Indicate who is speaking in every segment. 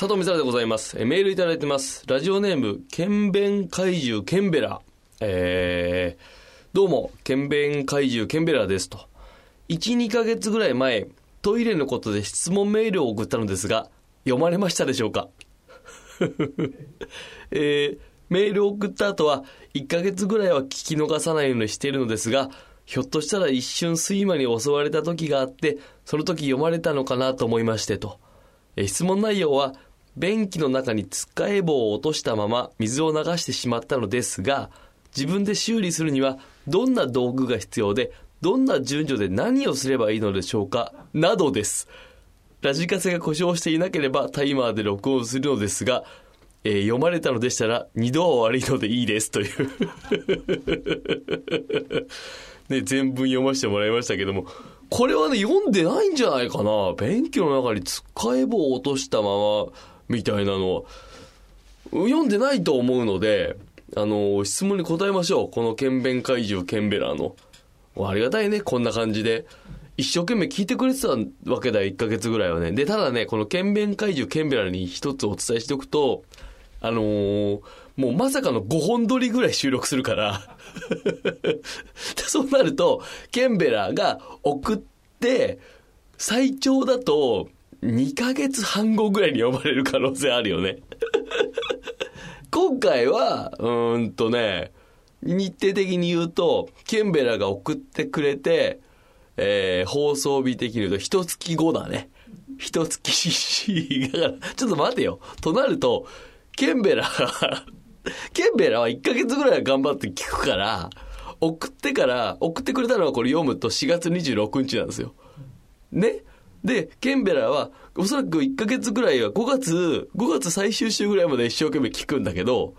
Speaker 1: 佐藤美沙でございます。えメールいただいてます。ラジオネーム、剣弁怪獣ケンベラ。えー、どうも、剣弁怪獣ケンベラですと。1、2ヶ月ぐらい前、トイレのことで質問メールを送ったのですが、読まれましたでしょうか？えーメールを送った後は、1ヶ月ぐらいは聞き逃さないようにしているのですが、ひょっとしたら一瞬睡魔に襲われた時があって、その時読まれたのかなと思いましてと。えー質問内容は、便器の中につっかえ棒を落としたまま水を流してしまったのですが、自分で修理するにはどんな道具が必要で、どんな順序で何をすればいいのでしょうかなどです。ラジカセが故障していなければタイマーで録音するのですが、えー読まれたのでしたら二度は悪いのでいいですという。ね、全文読ませてもらいましたけども、これはね、読んでないんじゃないかな。便器の中につっかえ棒を落としたまま、みたいなのは、読んでないと思うので、あの、質問に答えましょう。この剣弁怪獣ケンベラーの。ありがたいね、こんな感じで。一生懸命聞いてくれてたわけだ、1ヶ月ぐらいはね。で、ただね、この剣弁怪獣ケンベラーに一つお伝えしておくと、あのーもうまさかの5本撮りぐらい収録するから、そうなると、ケンベラーが送って、最長だと2ヶ月半後ぐらいに読まれる可能性あるよね。今回は、うーんとね、日程的に言うと、ケンベラが送ってくれて、えー放送日的に言うと、一月後だね。一月、だから、ちょっと待てよ。となると、ケンベラが、ケンベラは1ヶ月ぐらいは頑張って聞くから、送ってから、送ってくれたのはこれ読むと4月26日なんですよ。ね？で、ケンベラは、おそらく1ヶ月ぐらいは5月、5月最終週ぐらいまで一生懸命聞くんだけど、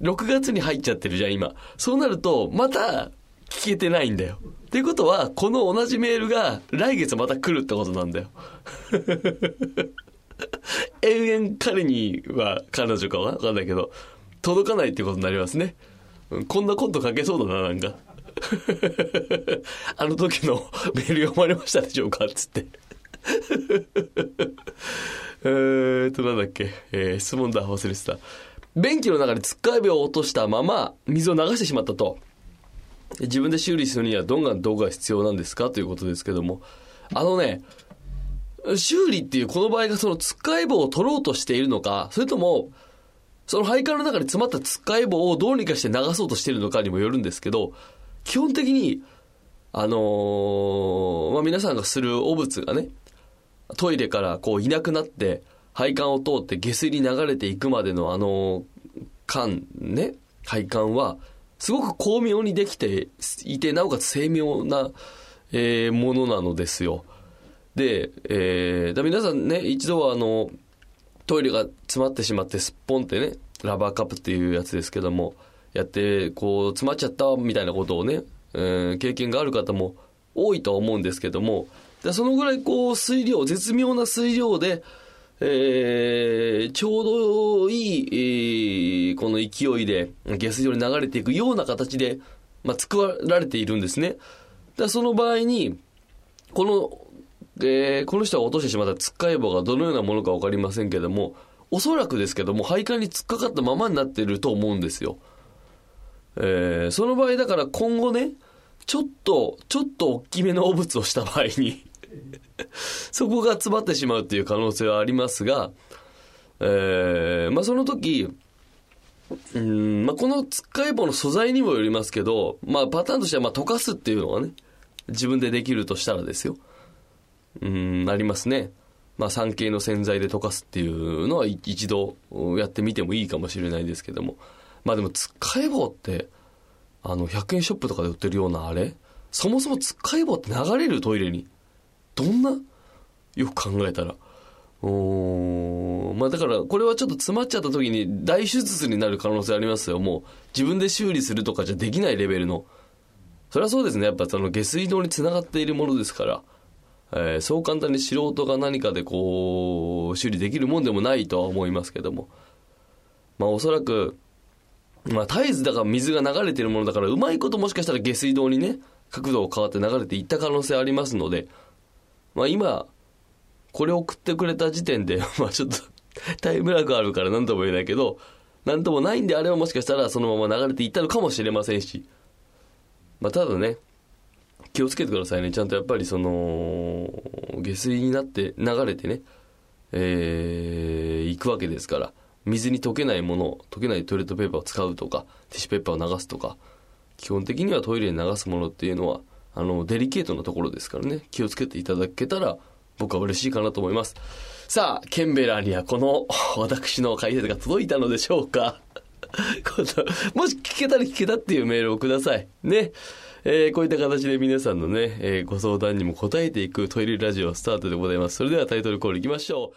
Speaker 1: 6月に入っちゃってるじゃん、今。そうなると、また、聞けてないんだよ。っていうことは、この同じメールが来月また来るってことなんだよ。延々彼には、彼女かわかんないけど、届かないってことになりますね。こんなコント書けそうだな、なんか。あの時のメール読まれましたでしょうかつって。えーっと、なんだっけ？えー質問だ、忘れてた。便器の中につっかえ棒を落としたまま水を流してしまったと。自分で修理するにはどんな道具が必要なんですか？ということですけども。あのね、修理っていうこの場合がそのつっかえ棒を取ろうとしているのか、それとも、その配管の中に詰まったつっかえ棒をどうにかして流そうとしているのかにもよるんですけど、基本的に、あのーまあ、皆さんがする汚物がね、トイレからこういなくなって、配管を通って下水に流れていくまでのあの管ね、配管は、すごく巧妙にできていて、なおかつ精妙な、えーものなのですよ。で、えーだ皆さんね、一度はあの、トイレが詰まってしまってすっぽんってね、ラバーカップっていうやつですけども、やって、こう、詰まっちゃったみたいなことをね、えー経験がある方も多いとは思うんですけども、でそのぐらいこう、水量、絶妙な水量で、えーちょうどいい、えーこの勢いで下水道に流れていくような形で、まあ、作られているんですね。だその場合に、この、えーこの人が落としてしまったつっかえ棒がどのようなものか分かりませんけども、おそらくですけども、配管に突っかかったままになってると思うんですよ。えーその場合だから今後ね、ちょっと、ちょっと大きめの汚物をした場合に、そこが詰まってしまうっていう可能性はありますが、えーまあその時、うんまあ、このつっかえ棒の素材にもよりますけど、まあ、パターンとしてはまあ溶かすっていうのがね、自分でできるとしたらですよ。うん、ありますね。まあ、酸系の洗剤で溶かすっていうのは一一度やってみてもいいかもしれないですけども。まあでも、つっかえ棒って、あの、100円ショップとかで売ってるようなあれそもそもつっかえ棒って流れるトイレに。どんな？よく考えたら。おーまあだから、これはちょっと詰まっちゃった時に大手術になる可能性ありますよ。もう、自分で修理するとかじゃできないレベルの。それはそうですね。やっぱその下水道につながっているものですから。えーそう簡単に素人が何かでこう、修理できるもんでもないとは思いますけども。まあおそらく、まあ絶えずだから水が流れてるものだから、うまいこともしかしたら下水道にね、角度を変わって流れていった可能性ありますので、まあ今、これを送ってくれた時点で、まあちょっとタイムラグあるから何とも言えないけど、何ともないんであればもしかしたらそのまま流れていったのかもしれませんし。まあ、ただね、気をつけてくださいね。ちゃんとやっぱりその、下水になって流れてね、えー、行くわけですから、水に溶けないもの、溶けないトイレットペーパーを使うとか、ティッシュペーパーを流すとか、基本的にはトイレに流すものっていうのは、あの、デリケートなところですからね、気をつけていただけたら、僕は嬉しいかなと思います。さあ、ケンベラーにはこの、私の解説が届いたのでしょうか もし聞けたら聞けたっていうメールをください。ね。えー、こういった形で皆さんのね、えー、ご相談にも答えていくトイレラジオスタートでございます。それではタイトルコールいきましょう。